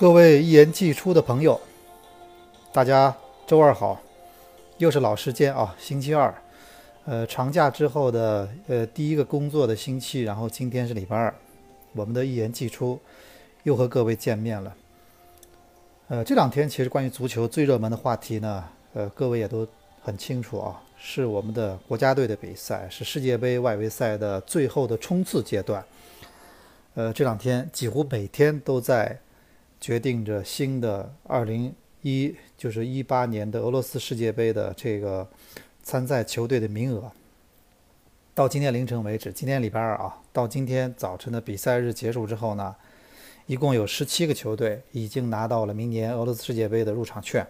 各位一言既出的朋友，大家周二好，又是老时间啊，星期二，呃，长假之后的呃第一个工作的星期，然后今天是礼拜二，我们的一言既出又和各位见面了。呃，这两天其实关于足球最热门的话题呢，呃，各位也都很清楚啊，是我们的国家队的比赛，是世界杯外围赛的最后的冲刺阶段。呃，这两天几乎每天都在。决定着新的二零一就是一八年的俄罗斯世界杯的这个参赛球队的名额。到今天凌晨为止，今天礼拜二啊，到今天早晨的比赛日结束之后呢，一共有十七个球队已经拿到了明年俄罗斯世界杯的入场券。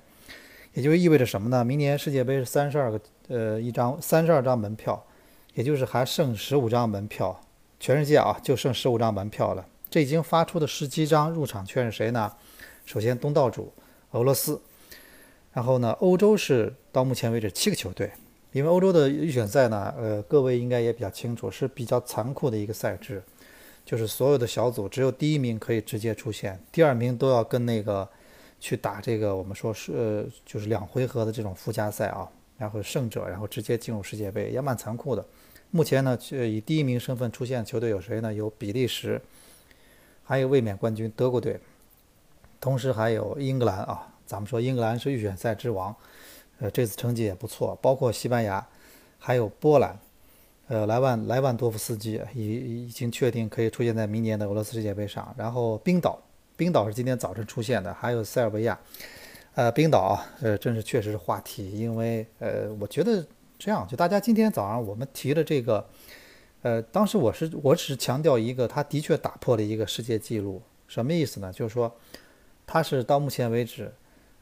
也就意味着什么呢？明年世界杯是三十二个呃一张三十二张门票，也就是还剩十五张门票，全世界啊就剩十五张门票了。这已经发出的十七张入场券是谁呢？首先，东道主俄罗斯，然后呢，欧洲是到目前为止七个球队。因为欧洲的预选赛呢，呃，各位应该也比较清楚，是比较残酷的一个赛制，就是所有的小组只有第一名可以直接出线，第二名都要跟那个去打这个我们说是呃就是两回合的这种附加赛啊，然后胜者然后直接进入世界杯，也蛮残酷的。目前呢，以第一名身份出现的球队有谁呢？有比利时。还有卫冕冠军德国队，同时还有英格兰啊，咱们说英格兰是预选赛之王，呃，这次成绩也不错。包括西班牙，还有波兰，呃，莱万莱万多夫斯基已已经确定可以出现在明年的俄罗斯世界杯上。然后冰岛，冰岛是今天早晨出现的，还有塞尔维亚，呃，冰岛，呃，真是确实是话题，因为呃，我觉得这样，就大家今天早上我们提的这个。呃，当时我是我只是强调一个，他的确打破了一个世界纪录，什么意思呢？就是说，他是到目前为止，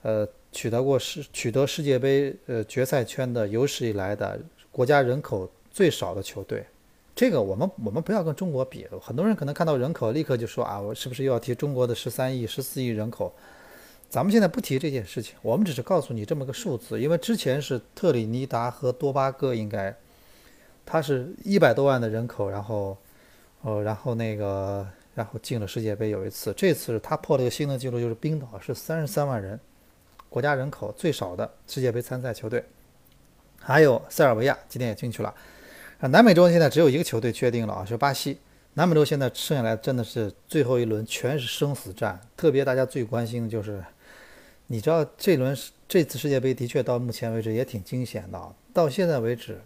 呃，取得过世取得世界杯呃决赛圈的有史以来的国家人口最少的球队。这个我们我们不要跟中国比，很多人可能看到人口立刻就说啊，我是不是又要提中国的十三亿、十四亿人口？咱们现在不提这件事情，我们只是告诉你这么个数字，因为之前是特里尼达和多巴哥应该。他是一百多万的人口，然后，呃，然后那个，然后进了世界杯有一次，这次他破了一个新的记录，就是冰岛是三十三万人，国家人口最少的世界杯参赛球队，还有塞尔维亚今天也进去了，啊，南美洲现在只有一个球队确定了啊，是巴西。南美洲现在剩下来真的是最后一轮全是生死战，特别大家最关心的就是，你知道这轮这次世界杯的确到目前为止也挺惊险的，到现在为止。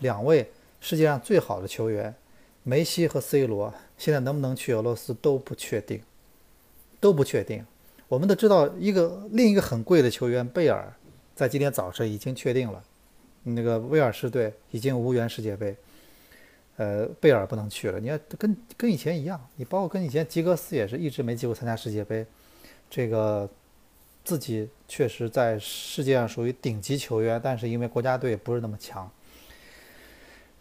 两位世界上最好的球员，梅西和 C 罗，现在能不能去俄罗斯都不确定，都不确定。我们都知道，一个另一个很贵的球员贝尔，在今天早晨已经确定了，那个威尔士队已经无缘世界杯，呃，贝尔不能去了。你看，跟跟以前一样，你包括跟以前吉格斯也是一直没机会参加世界杯，这个自己确实在世界上属于顶级球员，但是因为国家队不是那么强。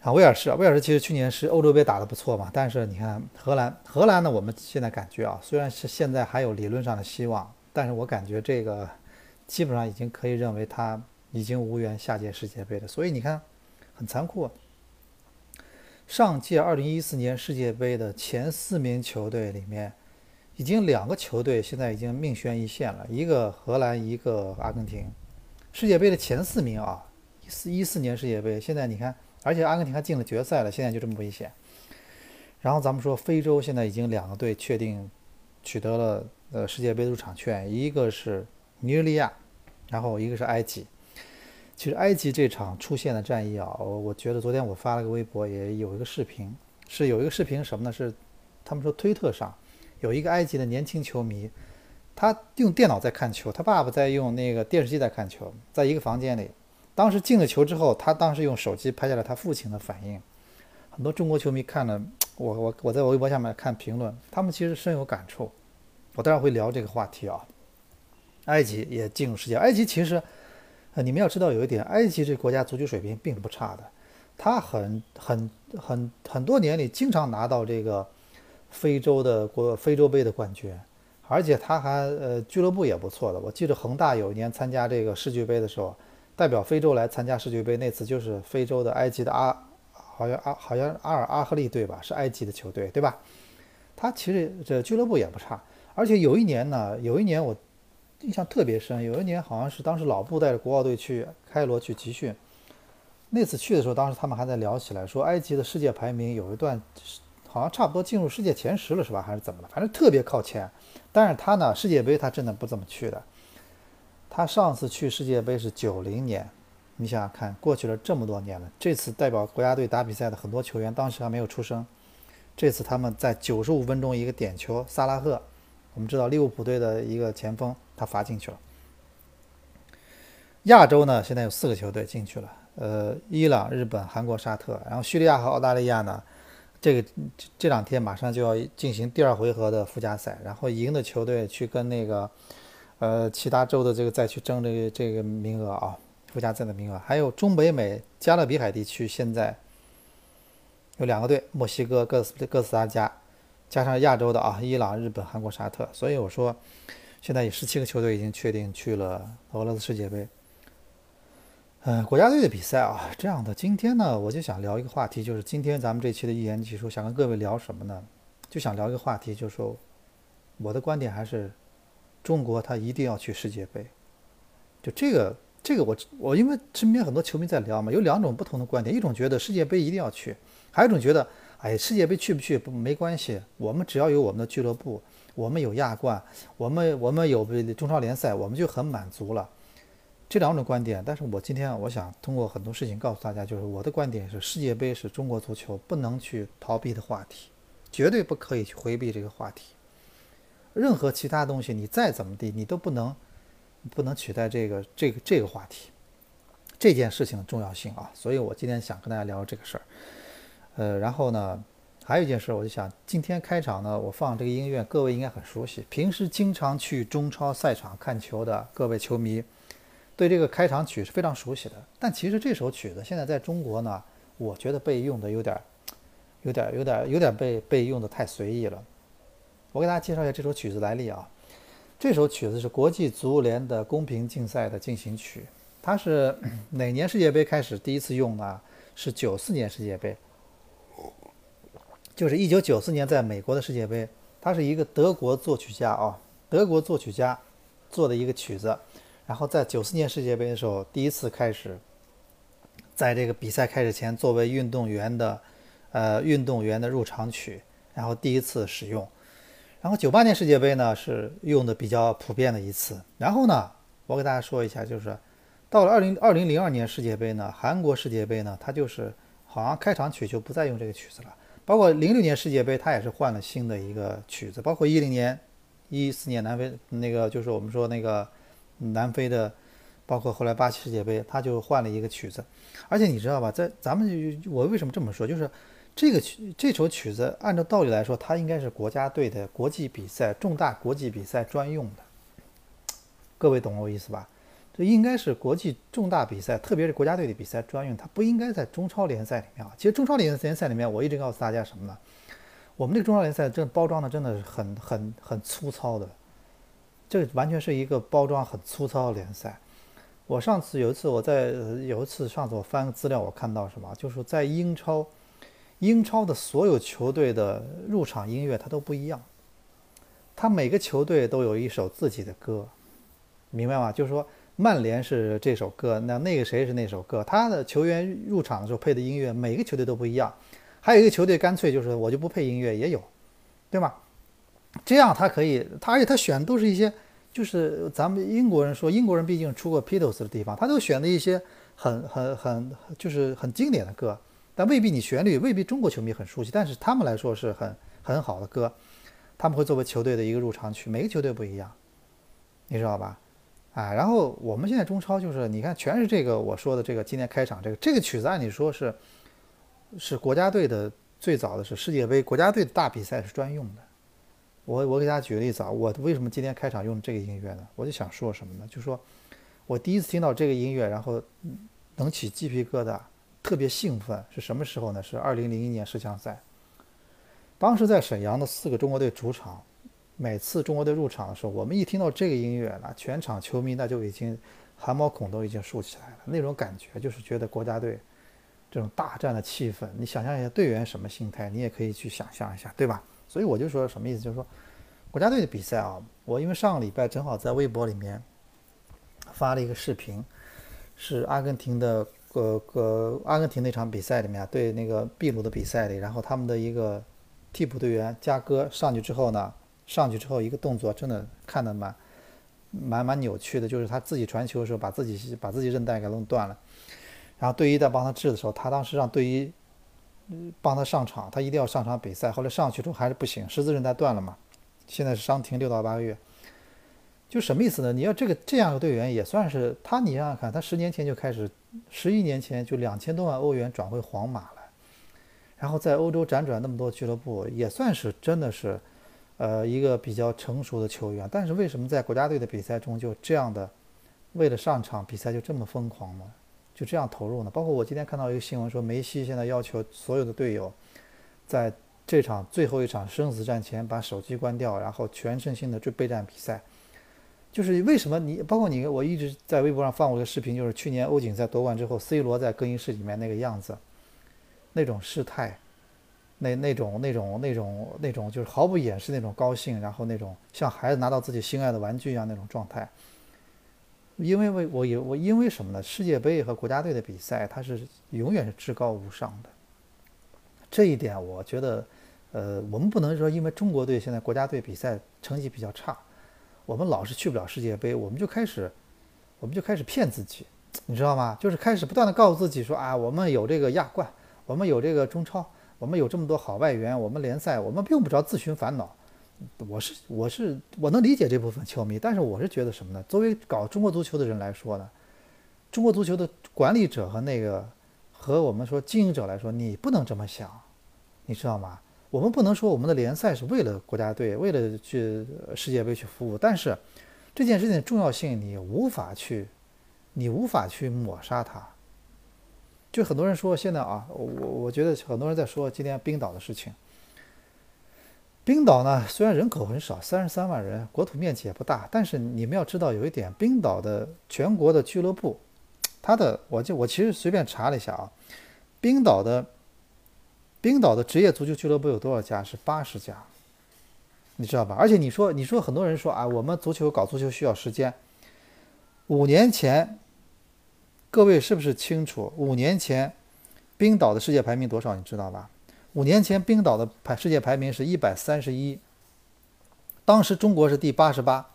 啊，威尔士，威尔士其实去年是欧洲杯打得不错嘛，但是你看荷兰，荷兰呢，我们现在感觉啊，虽然是现在还有理论上的希望，但是我感觉这个基本上已经可以认为他已经无缘下届世界杯了。所以你看，很残酷。上届2014年世界杯的前四名球队里面，已经两个球队现在已经命悬一线了，一个荷兰，一个阿根廷。世界杯的前四名啊，一四一四年世界杯，现在你看。而且阿根廷还进了决赛了，现在就这么危险。然后咱们说非洲现在已经两个队确定取得了呃世界杯入场券，一个是尼日利亚，然后一个是埃及。其实埃及这场出现的战役啊，我我觉得昨天我发了个微博，也有一个视频，是有一个视频什么呢？是他们说推特上有一个埃及的年轻球迷，他用电脑在看球，他爸爸在用那个电视机在看球，在一个房间里。当时进了球之后，他当时用手机拍下了他父亲的反应。很多中国球迷看了我，我我在微博下面看评论，他们其实深有感触。我待会儿会聊这个话题啊。埃及也进入世界，埃及其实，呃，你们要知道有一点，埃及这国家足球水平并不差的，他很很很很多年里经常拿到这个非洲的国非洲杯的冠军，而且他还呃俱乐部也不错的。我记得恒大有一年参加这个世俱杯的时候。代表非洲来参加世界杯那次就是非洲的埃及的阿，好像阿好像阿尔阿赫利队吧，是埃及的球队对吧？他其实这俱乐部也不差，而且有一年呢，有一年我印象特别深，有一年好像是当时老布带着国奥队去开罗去集训，那次去的时候，当时他们还在聊起来，说埃及的世界排名有一段好像差不多进入世界前十了，是吧？还是怎么了？反正特别靠前。但是他呢，世界杯他真的不怎么去的。他上次去世界杯是九零年，你想想看，过去了这么多年了。这次代表国家队打比赛的很多球员当时还没有出生。这次他们在九十五分钟一个点球，萨拉赫，我们知道利物浦队的一个前锋，他罚进去了。亚洲呢，现在有四个球队进去了，呃，伊朗、日本、韩国、沙特，然后叙利亚和澳大利亚呢，这个这两天马上就要进行第二回合的附加赛，然后赢的球队去跟那个，呃，其他州的这个再去争这个这个名额啊，附加赛的名额，还有中北美加勒比海地区现在。有两个队，墨西哥、哥斯哥斯达加，加上亚洲的啊，伊朗、日本、韩国、沙特，所以我说，现在有十七个球队已经确定去了俄罗斯世界杯。嗯，国家队的比赛啊，这样的。今天呢，我就想聊一个话题，就是今天咱们这期的一言几说，想跟各位聊什么呢？就想聊一个话题，就是说，我的观点还是，中国他一定要去世界杯。就这个，这个我我因为身边很多球迷在聊嘛，有两种不同的观点，一种觉得世界杯一定要去。还有一种觉得，哎，世界杯去不去不没关系，我们只要有我们的俱乐部，我们有亚冠，我们我们有中超联赛，我们就很满足了。这两种观点，但是我今天我想通过很多事情告诉大家，就是我的观点是，世界杯是中国足球不能去逃避的话题，绝对不可以去回避这个话题。任何其他东西你再怎么地，你都不能不能取代这个这个这个话题，这件事情的重要性啊。所以我今天想跟大家聊这个事儿。呃，然后呢，还有一件事，我就想今天开场呢，我放这个音乐，各位应该很熟悉。平时经常去中超赛场看球的各位球迷，对这个开场曲是非常熟悉的。但其实这首曲子现在在中国呢，我觉得被用的有点、有点、有点、有点被被用的太随意了。我给大家介绍一下这首曲子来历啊。这首曲子是国际足联的公平竞赛的进行曲，它是哪年世界杯开始第一次用呢？是九四年世界杯。就是一九九四年在美国的世界杯，它是一个德国作曲家啊，德国作曲家做的一个曲子，然后在九四年世界杯的时候，第一次开始，在这个比赛开始前作为运动员的，呃，运动员的入场曲，然后第一次使用，然后九八年世界杯呢是用的比较普遍的一次，然后呢，我给大家说一下，就是到了二零二零零二年世界杯呢，韩国世界杯呢，它就是好像开场曲就不再用这个曲子了。包括零六年世界杯，它也是换了新的一个曲子。包括一零年、一四年南非那个，就是我们说那个南非的，包括后来巴西世界杯，它就换了一个曲子。而且你知道吧，在咱们我为什么这么说，就是这个曲这首曲子，按照道理来说，它应该是国家队的国际比赛、重大国际比赛专用的。各位懂我意思吧？这应该是国际重大比赛，特别是国家队的比赛专用，它不应该在中超联赛里面啊。其实中超联联赛里面，我一直告诉大家什么呢？我们这个中超联赛这包装的真的是很很很粗糙的，这完全是一个包装很粗糙的联赛。我上次有一次我在有一次上次我翻个资料，我看到什么，就是在英超，英超的所有球队的入场音乐它都不一样，它每个球队都有一首自己的歌，明白吗？就是说。曼联是这首歌，那那个谁是那首歌？他的球员入场的时候配的音乐，每个球队都不一样。还有一个球队干脆就是我就不配音乐，也有，对吗？这样他可以，他而且他选都是一些，就是咱们英国人说，英国人毕竟出过 Beatles 的地方，他都选的一些很很很就是很经典的歌，但未必你旋律未必中国球迷很熟悉，但是他们来说是很很好的歌，他们会作为球队的一个入场曲，每个球队不一样，你知道吧？啊，然后我们现在中超就是，你看全是这个我说的这个今天开场这个这个曲子，按理说是是国家队的最早的是世界杯国家队的大比赛是专用的。我我给大家举个例子啊，我为什么今天开场用这个音乐呢？我就想说什么呢？就说我第一次听到这个音乐，然后能起鸡皮疙瘩，特别兴奋，是什么时候呢？是二零零一年世强赛，当时在沈阳的四个中国队主场。每次中国队入场的时候，我们一听到这个音乐，那全场球迷那就已经汗毛孔都已经竖起来了。那种感觉就是觉得国家队这种大战的气氛，你想象一下队员什么心态，你也可以去想象一下，对吧？所以我就说什么意思，就是说国家队的比赛啊，我因为上个礼拜正好在微博里面发了一个视频，是阿根廷的个个阿根廷那场比赛里面对那个秘鲁的比赛里，然后他们的一个替补队员加戈上去之后呢，上去之后一个动作真的看得蛮蛮蛮扭曲的，就是他自己传球的时候把自己把自己韧带给弄断了，然后队医在帮他治的时候，他当时让队医帮他上场，他一定要上场比赛，后来上去之后还是不行，十字韧带断了嘛。现在是伤停六到八个月，就什么意思呢？你要这个这样的队员也算是他，你想想看，他十年前就开始，十一年前就两千多万欧元转会皇马了，然后在欧洲辗转那么多俱乐部，也算是真的是，呃，一个比较成熟的球员。但是为什么在国家队的比赛中就这样的，为了上场比赛就这么疯狂呢？就这样投入呢？包括我今天看到一个新闻说，梅西现在要求所有的队友，在。这场最后一场生死战前，把手机关掉，然后全身心的去备战比赛。就是为什么你，包括你，我一直在微博上放过一个视频，就是去年欧锦赛夺冠之后，C 罗在更衣室里面那个样子，那种失态，那那种那种那种那种就是毫不掩饰那种高兴，然后那种像孩子拿到自己心爱的玩具一样那种状态。因为为我有我因为什么呢？世界杯和国家队的比赛，它是永远是至高无上的。这一点我觉得。呃，我们不能说因为中国队现在国家队比赛成绩比较差，我们老是去不了世界杯，我们就开始，我们就开始骗自己，你知道吗？就是开始不断的告诉自己说啊，我们有这个亚冠，我们有这个中超，我们有这么多好外援，我们联赛我们用不着自寻烦恼。我是我是我能理解这部分球迷，但是我是觉得什么呢？作为搞中国足球的人来说呢，中国足球的管理者和那个和我们说经营者来说，你不能这么想，你知道吗？我们不能说我们的联赛是为了国家队，为了去世界杯去服务，但是这件事情的重要性你无法去，你无法去抹杀它。就很多人说现在啊，我我觉得很多人在说今天冰岛的事情。冰岛呢，虽然人口很少，三十三万人，国土面积也不大，但是你们要知道有一点，冰岛的全国的俱乐部，它的我就我其实随便查了一下啊，冰岛的。冰岛的职业足球俱乐部有多少家？是八十家，你知道吧？而且你说，你说很多人说啊，我们足球搞足球需要时间。五年前，各位是不是清楚？五年前，冰岛的世界排名多少？你知道吧？五年前，冰岛的排世界排名是一百三十一，当时中国是第八十八。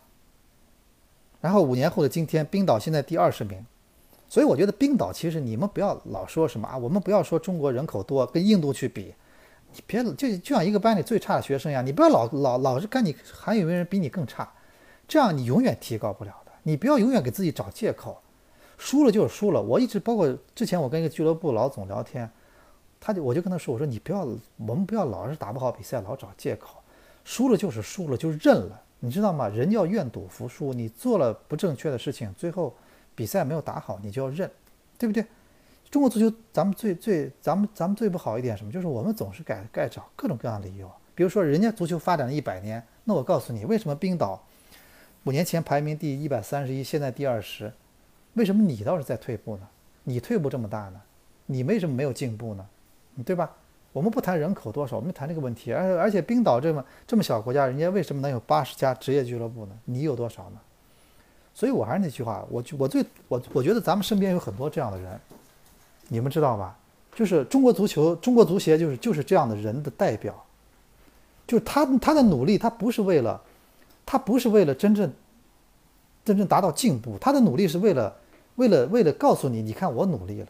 然后五年后的今天，冰岛现在第二十名。所以我觉得冰岛其实你们不要老说什么啊，我们不要说中国人口多跟印度去比，你别就就像一个班里最差的学生一样，你不要老老老是看你还有没有人比你更差，这样你永远提高不了的。你不要永远给自己找借口，输了就是输了。我一直包括之前我跟一个俱乐部老总聊天，他就我就跟他说，我说你不要我们不要老是打不好比赛老找借口，输了就是输了就认了，你知道吗？人要愿赌服输，你做了不正确的事情，最后。比赛没有打好，你就要认，对不对？中国足球咱们最最咱们咱们最不好一点什么？就是我们总是改改找各种各样的理由。比如说人家足球发展了一百年，那我告诉你，为什么冰岛五年前排名第一百三十一，现在第二十？为什么你倒是在退步呢？你退步这么大呢？你为什么没有进步呢？对吧？我们不谈人口多少，我们谈这个问题。而而且冰岛这么这么小国家，人家为什么能有八十家职业俱乐部呢？你有多少呢？所以，我还是那句话，我我最我我觉得咱们身边有很多这样的人，你们知道吧？就是中国足球、中国足协就是就是这样的人的代表，就是他他的努力，他不是为了，他不是为了真正真正达到进步，他的努力是为了为了为了告诉你，你看我努力了，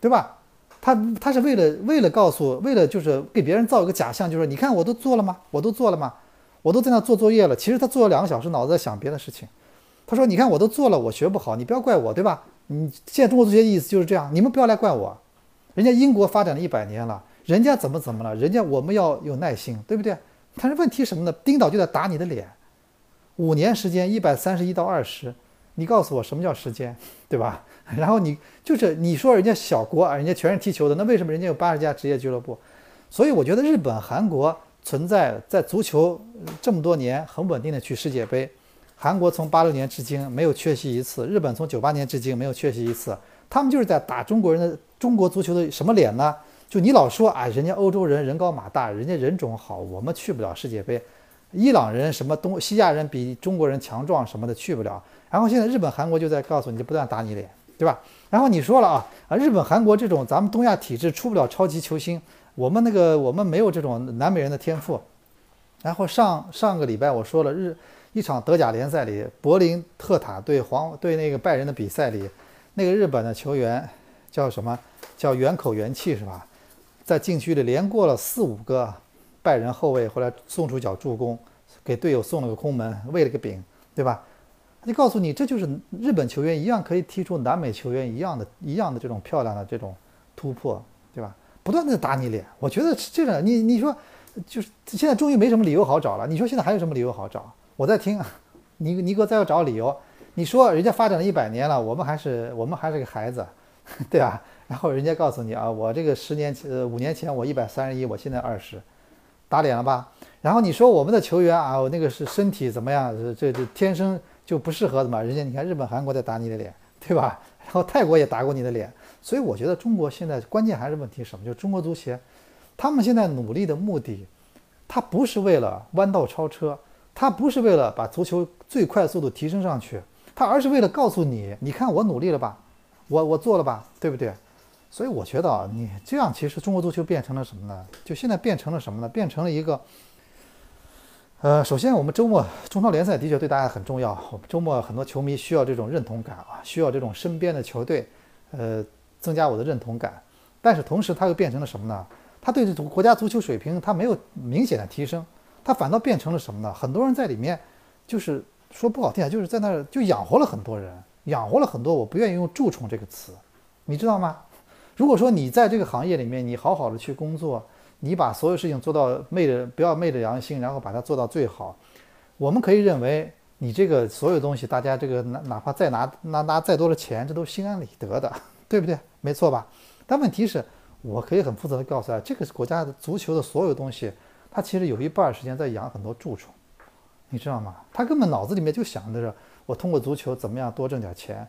对吧？他他是为了为了告诉，为了就是给别人造一个假象，就是你看我都做了吗？我都做了吗？我都在那做作业了。其实他做了两个小时，脑子在想别的事情。他说：“你看，我都做了，我学不好，你不要怪我，对吧？你现在中国足协的意思就是这样，你们不要来怪我。人家英国发展了一百年了，人家怎么怎么了？人家我们要有耐心，对不对？但是问题什么呢？冰岛就在打你的脸，五年时间一百三十一到二十，你告诉我什么叫时间，对吧？然后你就是你说人家小国啊，人家全是踢球的，那为什么人家有八十家职业俱乐部？所以我觉得日本、韩国存在在足球这么多年很稳定的去世界杯。”韩国从八六年至今没有缺席一次，日本从九八年至今没有缺席一次。他们就是在打中国人的中国足球的什么脸呢？就你老说啊，人家欧洲人人高马大，人家人种好，我们去不了世界杯。伊朗人什么东西亚人比中国人强壮什么的去不了。然后现在日本、韩国就在告诉你，就不断打你脸，对吧？然后你说了啊啊，日本、韩国这种咱们东亚体制出不了超级球星，我们那个我们没有这种南美人的天赋。然后上上个礼拜我说了日一场德甲联赛里，柏林特塔对黄对那个拜仁的比赛里，那个日本的球员叫什么？叫元口元气是吧？在禁区里连过了四五个拜仁后卫，后来送出脚助攻，给队友送了个空门，喂了个饼，对吧？就告诉你，这就是日本球员一样可以踢出南美球员一样的一样的这种漂亮的这种突破，对吧？不断的打你脸，我觉得这个你你说就是现在终于没什么理由好找了。你说现在还有什么理由好找？我在听，你你给我再要找理由。你说人家发展了一百年了，我们还是我们还是个孩子，对吧？然后人家告诉你啊，我这个十年前、呃五年前我一百三十一，我现在二十，打脸了吧？然后你说我们的球员啊，我那个是身体怎么样？这这天生就不适合的嘛？人家你看日本、韩国在打你的脸，对吧？然后泰国也打过你的脸，所以我觉得中国现在关键还是问题什么？就是中国足协，他们现在努力的目的，他不是为了弯道超车，他不是为了把足球最快速度提升上去，他而是为了告诉你，你看我努力了吧，我我做了吧，对不对？所以我觉得啊，你这样其实中国足球变成了什么呢？就现在变成了什么呢？变成了一个，呃，首先我们周末中超联赛的确对大家很重要。周末很多球迷需要这种认同感啊，需要这种身边的球队，呃，增加我的认同感。但是同时，它又变成了什么呢？它对这种国家足球水平它没有明显的提升，它反倒变成了什么呢？很多人在里面，就是说不好听啊，就是在那儿就养活了很多人，养活了很多。我不愿意用蛀虫这个词，你知道吗？如果说你在这个行业里面，你好好的去工作，你把所有事情做到昧着不要昧着良心，然后把它做到最好，我们可以认为你这个所有东西，大家这个哪哪怕再拿拿拿再多的钱，这都心安理得的，对不对？没错吧？但问题是，我可以很负责的告诉大家，这个国家的足球的所有东西，他其实有一半时间在养很多蛀虫，你知道吗？他根本脑子里面就想的是，我通过足球怎么样多挣点钱，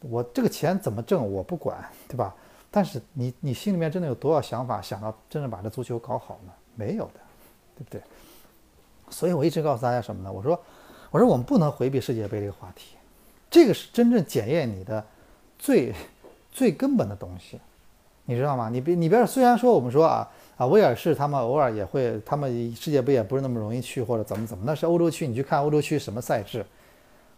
我这个钱怎么挣我不管，对吧？但是你你心里面真的有多少想法，想到真正把这足球搞好呢？没有的，对不对？所以我一直告诉大家什么呢？我说，我说我们不能回避世界杯这个话题，这个是真正检验你的最最根本的东西，你知道吗？你别你别虽然说我们说啊啊威尔士他们偶尔也会，他们世界杯也不是那么容易去或者怎么怎么，那是欧洲区，你去看欧洲区什么赛制。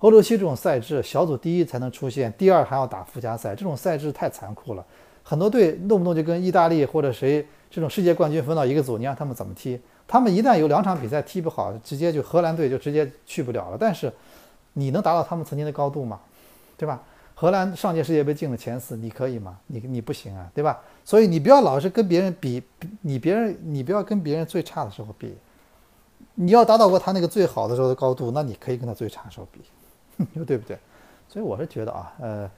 欧洲区这种赛制，小组第一才能出现，第二还要打附加赛，这种赛制太残酷了。很多队动不动就跟意大利或者谁这种世界冠军分到一个组，你让他们怎么踢？他们一旦有两场比赛踢不好，直接就荷兰队就直接去不了了。但是你能达到他们曾经的高度吗？对吧？荷兰上届世界杯进了前四，你可以吗？你你不行啊，对吧？所以你不要老是跟别人比，你别人你不要跟别人最差的时候比，你要达到过他那个最好的时候的高度，那你可以跟他最差的时候比，你 说对不对？所以我是觉得啊，呃。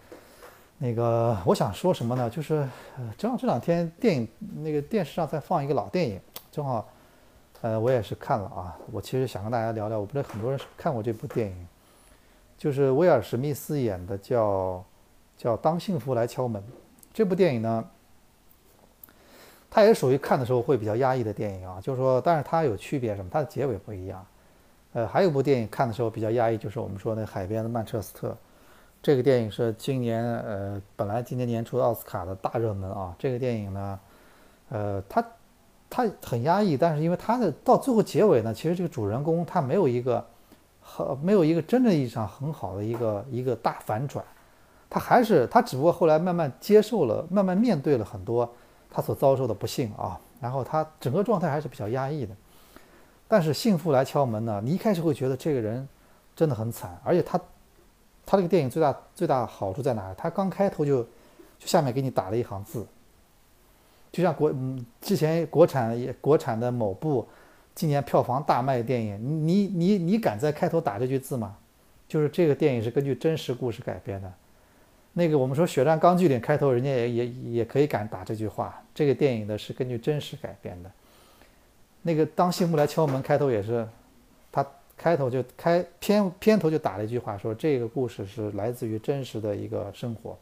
那个我想说什么呢？就是呃，正好这两天电影那个电视上在放一个老电影，正好，呃，我也是看了啊。我其实想跟大家聊聊，我不知道很多人看过这部电影，就是威尔史密斯演的，叫叫《当幸福来敲门》。这部电影呢，它也属于看的时候会比较压抑的电影啊。就是说，但是它有区别什么？它的结尾不一样。呃，还有一部电影看的时候比较压抑，就是我们说那海边的曼彻斯特。这个电影是今年呃，本来今年年初奥斯卡的大热门啊。这个电影呢，呃，它它很压抑，但是因为它的到最后结尾呢，其实这个主人公他没有一个很没有一个真正意义上很好的一个一个大反转，他还是他只不过后来慢慢接受了，慢慢面对了很多他所遭受的不幸啊，然后他整个状态还是比较压抑的。但是幸福来敲门呢，你一开始会觉得这个人真的很惨，而且他。他这个电影最大最大好处在哪？他刚开头就就下面给你打了一行字，就像国嗯之前国产也国产的某部今年票房大卖电影，你你你敢在开头打这句字吗？就是这个电影是根据真实故事改编的。那个我们说《血战钢锯岭》开头人家也也也可以敢打这句话，这个电影的是根据真实改编的。那个当幸福来敲门开头也是。他开头就开片片头就打了一句话，说这个故事是来自于真实的一个生活，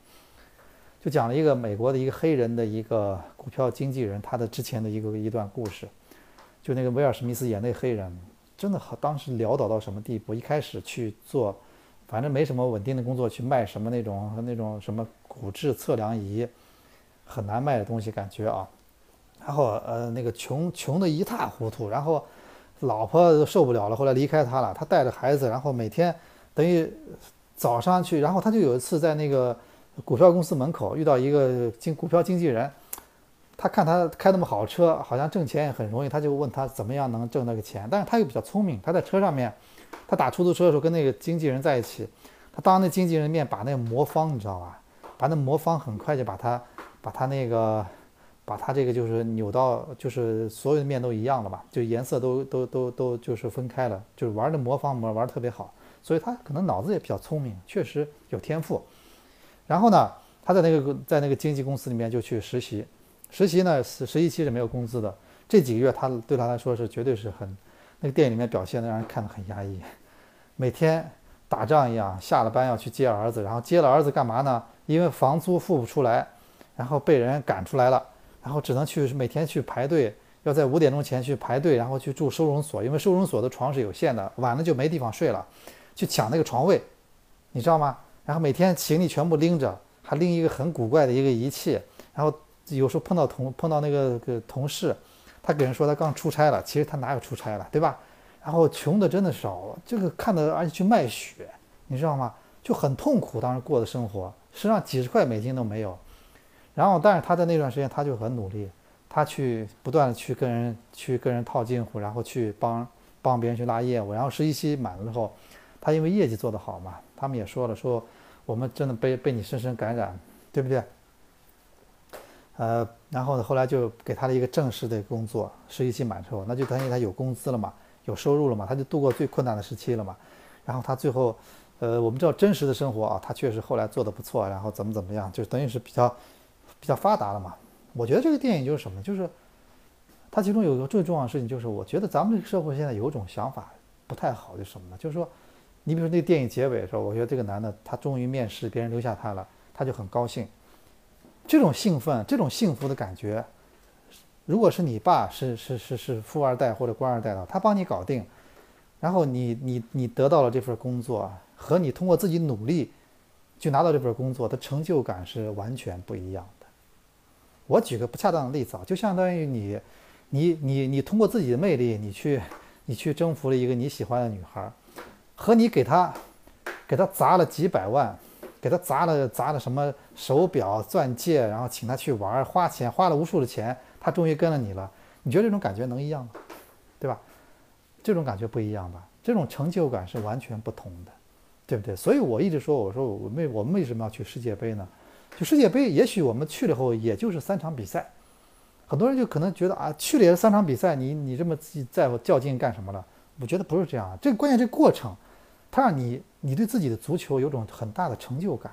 就讲了一个美国的一个黑人的一个股票经纪人他的之前的一个一段故事，就那个威尔史密斯演那黑人，真的好，当时潦倒到什么地步？一开始去做，反正没什么稳定的工作，去卖什么那种那种什么骨质测量仪，很难卖的东西，感觉啊。然后呃，那个穷穷的一塌糊涂，然后老婆受不了了，后来离开他了。他带着孩子，然后每天等于早上去，然后他就有一次在那个股票公司门口遇到一个经股票经纪人。他看他开那么好车，好像挣钱也很容易，他就问他怎么样能挣那个钱。但是他又比较聪明，他在车上面，他打出租车的时候跟那个经纪人在一起，他当那经纪人面把那个魔方，你知道吧？把那魔方很快就把他把他那个把他这个就是扭到就是所有的面都一样了吧？就颜色都都都都就是分开了，就是玩的魔方模玩特别好，所以他可能脑子也比较聪明，确实有天赋。然后呢，他在那个在那个经纪公司里面就去实习。实习呢，实实习期是没有工资的。这几个月，他对他来说是绝对是很，那个电影里面表现的让人看得很压抑。每天打仗一样，下了班要去接儿子，然后接了儿子干嘛呢？因为房租付不出来，然后被人赶出来了，然后只能去每天去排队，要在五点钟前去排队，然后去住收容所，因为收容所的床是有限的，晚了就没地方睡了，去抢那个床位，你知道吗？然后每天行李全部拎着，还拎一个很古怪的一个仪器，然后。有时候碰到同碰到那个个同事，他给人说他刚出差了，其实他哪有出差了，对吧？然后穷的真的少，这个看的而且去卖血，你知道吗？就很痛苦，当时过的生活，身上几十块美金都没有。然后，但是他在那段时间他就很努力，他去不断的去跟人去跟人套近乎，然后去帮帮别人去拉业务。然后实习期满了之后，他因为业绩做得好嘛，他们也说了说我们真的被被你深深感染，对不对？呃，然后呢，后来就给他了一个正式的工作，实习期满之后，那就等于他有工资了嘛，有收入了嘛，他就度过最困难的时期了嘛。然后他最后，呃，我们知道真实的生活啊，他确实后来做的不错，然后怎么怎么样，就等于是比较比较发达了嘛。我觉得这个电影就是什么呢，就是它其中有一个最重要的事情，就是我觉得咱们这个社会现在有一种想法不太好，就是什么呢？就是说，你比如说那电影结尾的时候，我觉得这个男的他终于面试，别人留下他了，他就很高兴。这种兴奋，这种幸福的感觉，如果是你爸是是是是富二代或者官二代的，他帮你搞定，然后你你你得到了这份工作，和你通过自己努力就拿到这份工作的成就感是完全不一样的。我举个不恰当的例子啊，就相当于你你你你通过自己的魅力，你去你去征服了一个你喜欢的女孩，和你给她给她砸了几百万。给他砸了砸了什么手表、钻戒，然后请他去玩，花钱花了无数的钱，他终于跟了你了。你觉得这种感觉能一样吗？对吧？这种感觉不一样吧？这种成就感是完全不同的，对不对？所以我一直说，我说我为我们为什么要去世界杯呢？就世界杯，也许我们去了以后也就是三场比赛，很多人就可能觉得啊，去了也是三场比赛，你你这么在乎较劲干什么了？我觉得不是这样，这个关键这过程。他让你，你对自己的足球有种很大的成就感，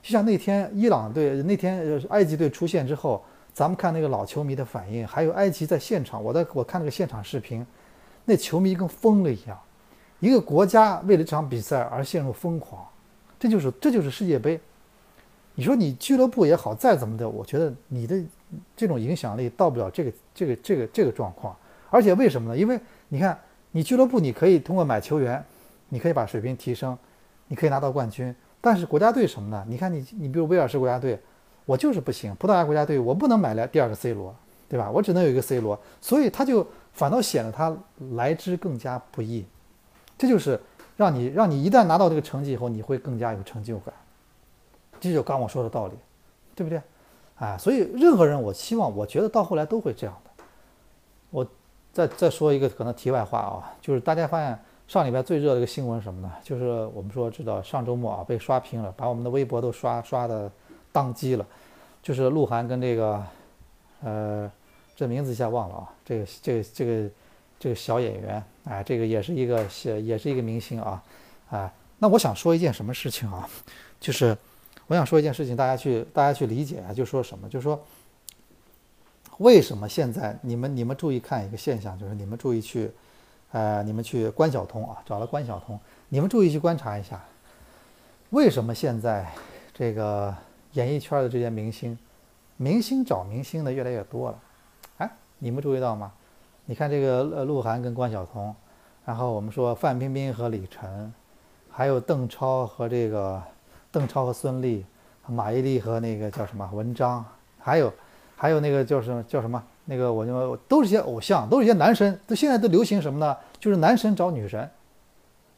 就像那天伊朗队、那天埃及队出现之后，咱们看那个老球迷的反应，还有埃及在现场，我在我看那个现场视频，那球迷跟疯了一样，一个国家为了这场比赛而陷入疯狂，这就是这就是世界杯。你说你俱乐部也好，再怎么的，我觉得你的这种影响力到不了这个这个这个这个状况。而且为什么呢？因为你看，你俱乐部你可以通过买球员。你可以把水平提升，你可以拿到冠军，但是国家队什么呢？你看你，你比如威尔士国家队，我就是不行。葡萄牙国家队，我不能买来第二个 C 罗，对吧？我只能有一个 C 罗，所以他就反倒显得他来之更加不易。这就是让你让你一旦拿到这个成绩以后，你会更加有成就感。这就刚我说的道理，对不对？哎，所以任何人，我希望，我觉得到后来都会这样的。我再再说一个可能题外话啊，就是大家发现。上礼拜最热的一个新闻什么呢？就是我们说知道上周末啊被刷屏了，把我们的微博都刷刷的宕机了。就是鹿晗跟这个，呃，这名字一下忘了啊，这个这个这个这个小演员，哎，这个也是一个也是一个明星啊，哎，那我想说一件什么事情啊？就是我想说一件事情，大家去大家去理解啊，就说什么？就说为什么现在你们你们注意看一个现象，就是你们注意去。呃，你们去关晓彤啊，找了关晓彤，你们注意去观察一下，为什么现在这个演艺圈的这些明星，明星找明星的越来越多了？哎，你们注意到吗？你看这个，鹿晗跟关晓彤，然后我们说范冰冰和李晨，还有邓超和这个邓超和孙俪，马伊琍和那个叫什么文章，还有还有那个叫什么叫什么那个我就都是些偶像，都是些男神，都现在都流行什么呢？就是男神找女神。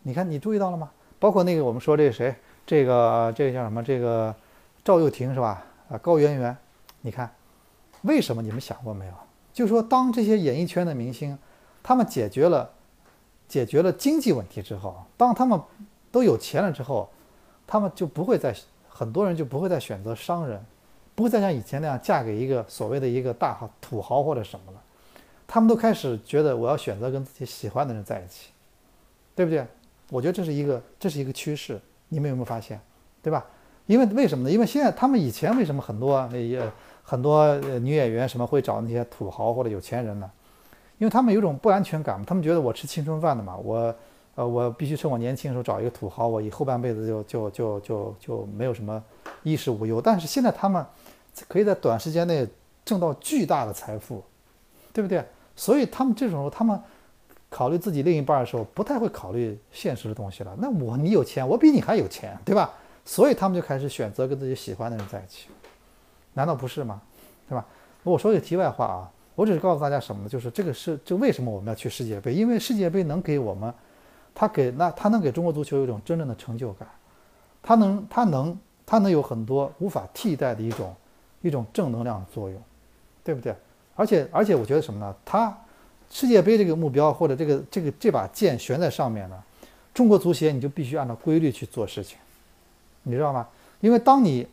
你看你注意到了吗？包括那个我们说这个谁，这个这个叫什么？这个赵又廷是吧？啊，高圆圆，你看为什么？你们想过没有？就说当这些演艺圈的明星，他们解决了解决了经济问题之后，当他们都有钱了之后，他们就不会再很多人就不会再选择商人，不会再像以前那样嫁给一个所谓的一个大土豪或者什么了。他们都开始觉得我要选择跟自己喜欢的人在一起，对不对？我觉得这是一个这是一个趋势，你们有没有发现，对吧？因为为什么呢？因为现在他们以前为什么很多那些很多女演员什么会找那些土豪或者有钱人呢？因为他们有种不安全感，他们觉得我吃青春饭的嘛，我呃我必须趁我年轻的时候找一个土豪，我以后半辈子就就就就就没有什么衣食无忧。但是现在他们可以在短时间内挣到巨大的财富，对不对？所以他们这种时候他们。考虑自己另一半的时候，不太会考虑现实的东西了。那我你有钱，我比你还有钱，对吧？所以他们就开始选择跟自己喜欢的人在一起，难道不是吗？对吧？我说句题外话啊，我只是告诉大家什么呢？就是这个是，就为什么我们要去世界杯？因为世界杯能给我们，他给那他能给中国足球有一种真正的成就感，他能他能它能有很多无法替代的一种一种正能量的作用，对不对？而且而且我觉得什么呢？它。世界杯这个目标或者这个这个这把剑悬在上面呢，中国足协你就必须按照规律去做事情，你知道吗？因为当你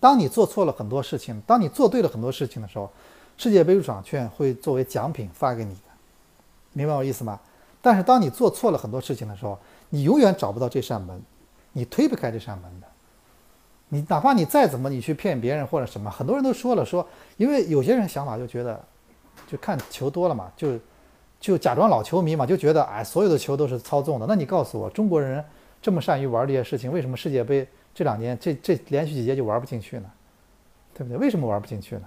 当你做错了很多事情，当你做对了很多事情的时候，世界杯入场券会作为奖品发给你的，明白我意思吗？但是当你做错了很多事情的时候，你永远找不到这扇门，你推不开这扇门的。你哪怕你再怎么你去骗别人或者什么，很多人都说了说，因为有些人想法就觉得。就看球多了嘛，就就假装老球迷嘛，就觉得哎，所有的球都是操纵的。那你告诉我，中国人这么善于玩这些事情，为什么世界杯这两年这这连续几届就玩不进去呢？对不对？为什么玩不进去呢？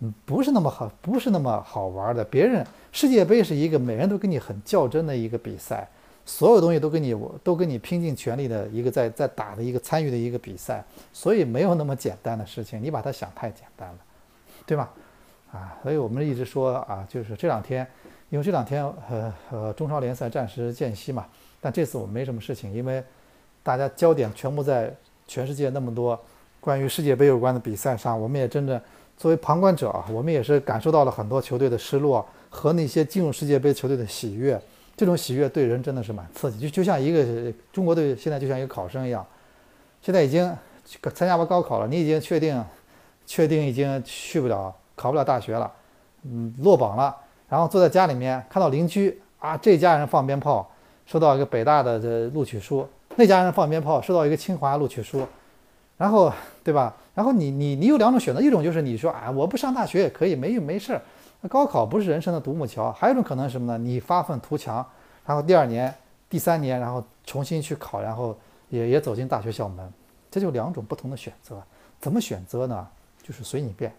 嗯，不是那么好，不是那么好玩的。别人世界杯是一个每人都跟你很较真的一个比赛，所有东西都跟你我都跟你拼尽全力的一个在在打的一个参与的一个比赛，所以没有那么简单的事情，你把它想太简单了，对吧？啊，所以我们一直说啊，就是这两天，因为这两天呃呃中超联赛暂时间隙嘛，但这次我们没什么事情，因为大家焦点全部在全世界那么多关于世界杯有关的比赛上，我们也真的作为旁观者啊，我们也是感受到了很多球队的失落和那些进入世界杯球队的喜悦，这种喜悦对人真的是蛮刺激，就就像一个中国队现在就像一个考生一样，现在已经参加完高考了，你已经确定确定已经去不了。考不了大学了，嗯，落榜了，然后坐在家里面看到邻居啊，这家人放鞭炮，收到一个北大的这录取书，那家人放鞭炮，收到一个清华录取书，然后对吧？然后你你你有两种选择，一种就是你说啊，我不上大学也可以，没没事儿，那高考不是人生的独木桥，还有一种可能是什么呢？你发愤图强，然后第二年、第三年，然后重新去考，然后也也走进大学校门，这就两种不同的选择，怎么选择呢？就是随你便。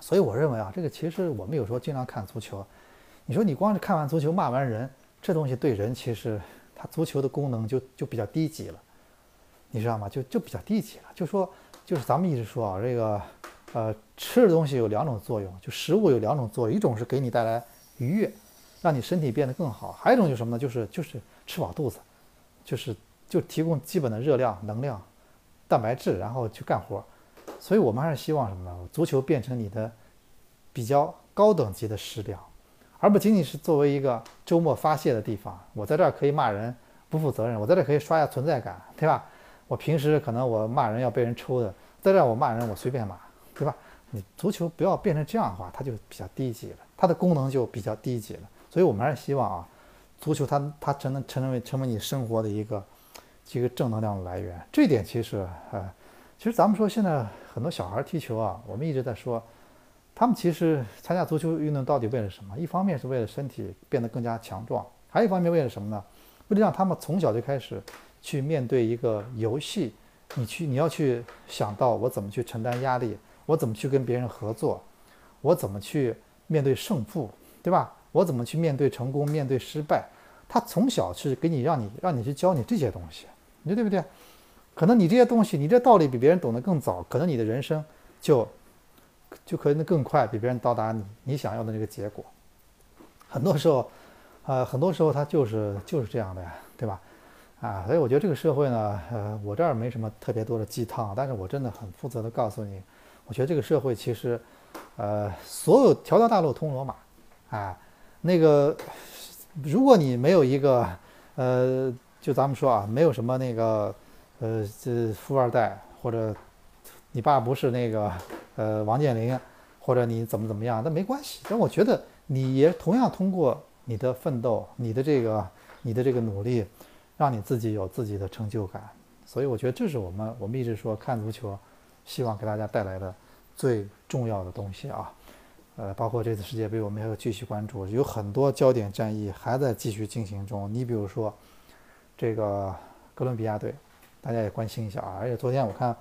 所以我认为啊，这个其实我们有时候经常看足球，你说你光是看完足球骂完人，这东西对人其实它足球的功能就就比较低级了，你知道吗？就就比较低级了。就说就是咱们一直说啊，这个呃吃的东西有两种作用，就食物有两种作用，一种是给你带来愉悦，让你身体变得更好；还有一种就是什么呢？就是就是吃饱肚子，就是就提供基本的热量、能量、蛋白质，然后去干活。所以我们还是希望什么呢？足球变成你的比较高等级的食粮，而不仅仅是作为一个周末发泄的地方。我在这儿可以骂人，不负责任；我在这儿可以刷下存在感，对吧？我平时可能我骂人要被人抽的，在这儿我骂人我随便骂，对吧？你足球不要变成这样的话，它就比较低级了，它的功能就比较低级了。所以我们还是希望啊，足球它它成能成为成为你生活的一个一个正能量的来源。这一点其实呃。其实咱们说现在很多小孩踢球啊，我们一直在说，他们其实参加足球运动到底为了什么？一方面是为了身体变得更加强壮，还有一方面为了什么呢？为了让他们从小就开始去面对一个游戏，你去你要去想到我怎么去承担压力，我怎么去跟别人合作，我怎么去面对胜负，对吧？我怎么去面对成功、面对失败？他从小是给你让你让你去教你这些东西，你说对不对？可能你这些东西，你这道理比别人懂得更早，可能你的人生就就可能更快，比别人到达你你想要的那个结果。很多时候，呃，很多时候他就是就是这样的呀，对吧？啊，所以我觉得这个社会呢，呃，我这儿没什么特别多的鸡汤，但是我真的很负责的告诉你，我觉得这个社会其实，呃，所有条条大路通罗马，啊，那个如果你没有一个，呃，就咱们说啊，没有什么那个。呃，这富二代或者你爸不是那个呃王健林，或者你怎么怎么样，那没关系。但我觉得你也同样通过你的奋斗，你的这个你的这个努力，让你自己有自己的成就感。所以我觉得这是我们我们一直说看足球，希望给大家带来的最重要的东西啊。呃，包括这次世界杯，我们还要继续关注，有很多焦点战役还在继续进行中。你比如说这个哥伦比亚队。大家也关心一下啊！而且昨天我看，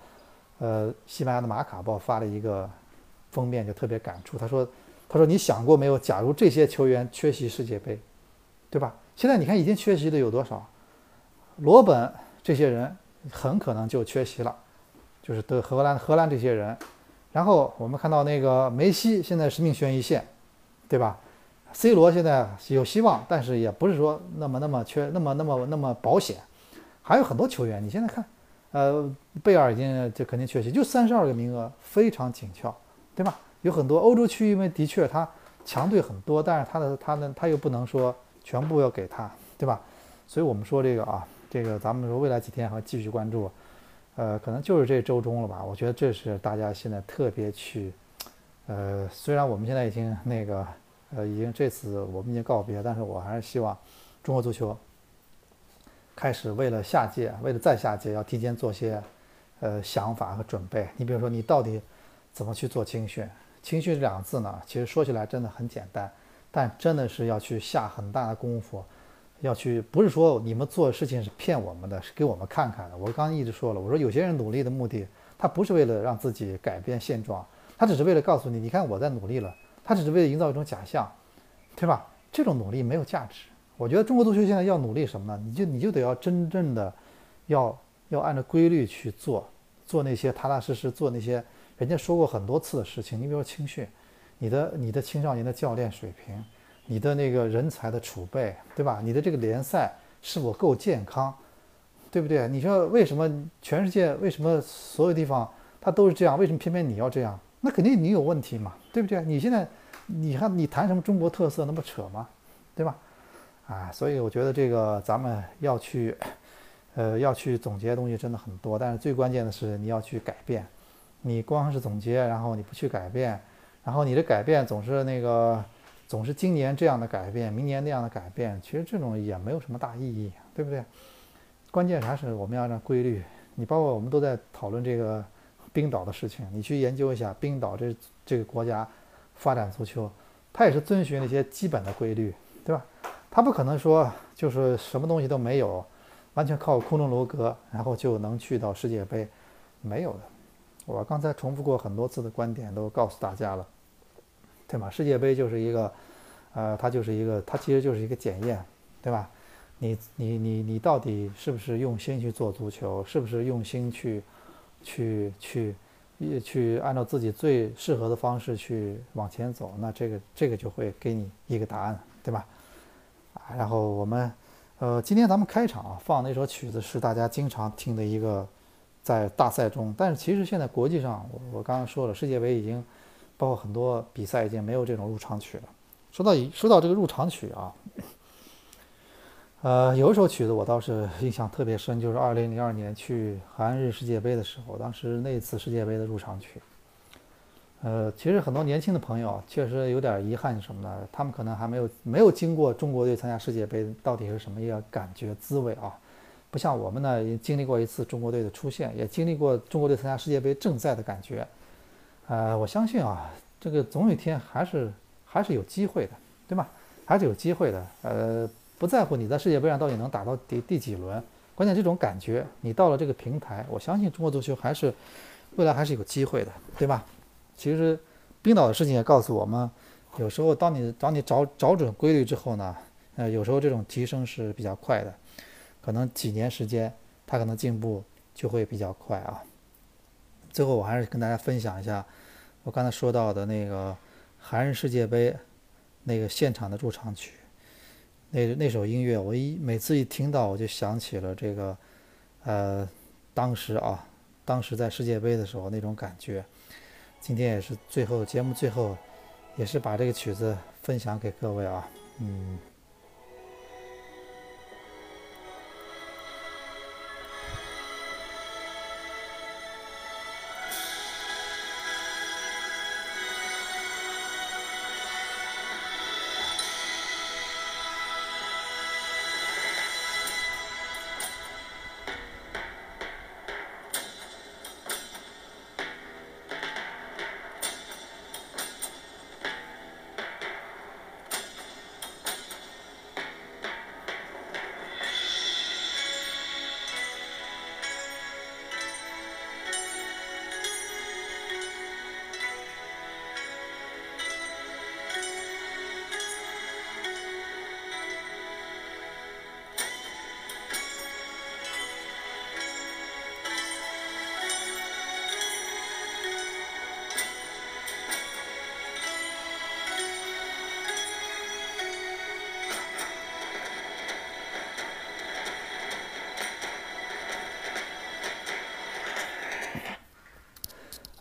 呃，西班牙的马卡报发了一个封面，就特别感触。他说：“他说你想过没有？假如这些球员缺席世界杯，对吧？现在你看已经缺席的有多少？罗本这些人很可能就缺席了，就是德荷兰荷兰这些人。然后我们看到那个梅西现在是命悬一线，对吧？C 罗现在有希望，但是也不是说那么那么缺那么那么那么保险。”还有很多球员，你现在看，呃，贝尔已经就肯定缺席，就三十二个名额，非常紧俏，对吧？有很多欧洲区，因为的确他强队很多，但是他的他的他又不能说全部要给他，对吧？所以我们说这个啊，这个咱们说未来几天还要继续关注，呃，可能就是这周中了吧？我觉得这是大家现在特别去，呃，虽然我们现在已经那个，呃，已经这次我们已经告别，但是我还是希望中国足球。开始为了下届，为了再下届，要提前做些，呃，想法和准备。你比如说，你到底怎么去做青训？青训这两个字呢，其实说起来真的很简单，但真的是要去下很大的功夫，要去不是说你们做事情是骗我们的，是给我们看看的。我刚刚一直说了，我说有些人努力的目的，他不是为了让自己改变现状，他只是为了告诉你，你看我在努力了，他只是为了营造一种假象，对吧？这种努力没有价值。我觉得中国足球现在要努力什么呢？你就你就得要真正的，要要按照规律去做，做那些踏踏实实做那些人家说过很多次的事情。你比如说青训，你的你的青少年的教练水平，你的那个人才的储备，对吧？你的这个联赛是否够健康，对不对？你说为什么全世界为什么所有地方它都是这样？为什么偏偏你要这样？那肯定你有问题嘛，对不对？你现在你看你谈什么中国特色，那不扯吗？对吧？啊，所以我觉得这个咱们要去，呃，要去总结的东西真的很多，但是最关键的是你要去改变。你光是总结，然后你不去改变，然后你的改变总是那个，总是今年这样的改变，明年那样的改变，其实这种也没有什么大意义，对不对？关键还是我们要让规律。你包括我们都在讨论这个冰岛的事情，你去研究一下冰岛这这个国家发展足球，它也是遵循那些基本的规律，对吧？他不可能说就是什么东西都没有，完全靠空中楼阁，然后就能去到世界杯，没有的。我刚才重复过很多次的观点，都告诉大家了，对吗？世界杯就是一个，呃，它就是一个，它其实就是一个检验，对吧？你你你你到底是不是用心去做足球？是不是用心去去去去按照自己最适合的方式去往前走？那这个这个就会给你一个答案，对吧？啊，然后我们，呃，今天咱们开场放那首曲子是大家经常听的一个，在大赛中，但是其实现在国际上，我我刚刚说了，世界杯已经，包括很多比赛已经没有这种入场曲了。说到说到这个入场曲啊，呃，有一首曲子我倒是 印象特别深，就是二零零二年去韩日世界杯的时候，当时那次世界杯的入场曲。呃，其实很多年轻的朋友确实有点遗憾什么的，他们可能还没有没有经过中国队参加世界杯到底是什么一个感觉滋味啊？不像我们呢，也经历过一次中国队的出现，也经历过中国队参加世界杯正赛的感觉。呃，我相信啊，这个总有一天还是还是有机会的，对吧？还是有机会的。呃，不在乎你在世界杯上到底能打到第第几轮，关键这种感觉，你到了这个平台，我相信中国足球还是未来还是有机会的，对吧？其实，冰岛的事情也告诉我们，有时候当你当你找找准规律之后呢，呃，有时候这种提升是比较快的，可能几年时间，它可能进步就会比较快啊。最后我还是跟大家分享一下我刚才说到的那个韩日世界杯那个现场的入场曲。那那首音乐，我一每次一听到，我就想起了这个，呃，当时啊，当时在世界杯的时候那种感觉。今天也是最后节目最后，也是把这个曲子分享给各位啊，嗯。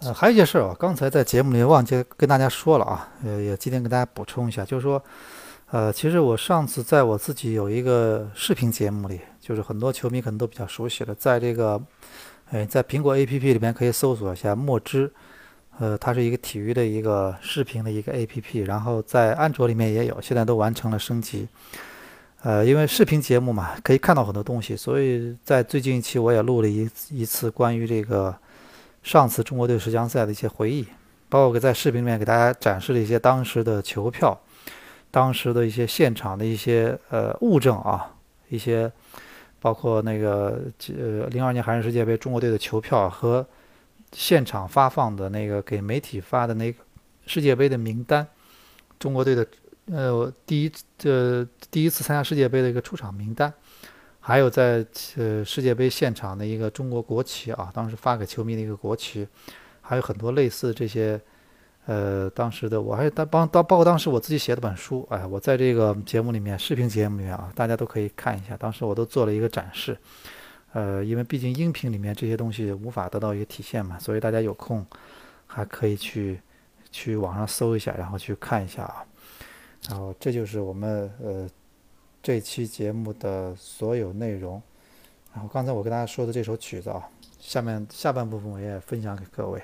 呃，还有一件事啊，刚才在节目里忘记跟大家说了啊，呃，也今天跟大家补充一下，就是说，呃，其实我上次在我自己有一个视频节目里，就是很多球迷可能都比较熟悉了，在这个，哎，在苹果 APP 里面可以搜索一下墨汁，呃，它是一个体育的一个视频的一个 APP，然后在安卓里面也有，现在都完成了升级，呃，因为视频节目嘛，可以看到很多东西，所以在最近一期我也录了一一次关于这个。上次中国队十强赛的一些回忆，包括在视频里面给大家展示了一些当时的球票，当时的一些现场的一些呃物证啊，一些包括那个呃零二年韩日世界杯中国队的球票和现场发放的那个给媒体发的那个世界杯的名单，中国队的呃第一呃第一次参加世界杯的一个出场名单。还有在呃世界杯现场的一个中国国旗啊，当时发给球迷的一个国旗，还有很多类似这些，呃，当时的我还当帮当包括当时我自己写的本书，哎，我在这个节目里面视频节目里面啊，大家都可以看一下，当时我都做了一个展示，呃，因为毕竟音频里面这些东西无法得到一个体现嘛，所以大家有空还可以去去网上搜一下，然后去看一下啊，然后这就是我们呃。这期节目的所有内容。然后刚才我跟大家说的这首曲子啊下面下半部分我也分享给各位。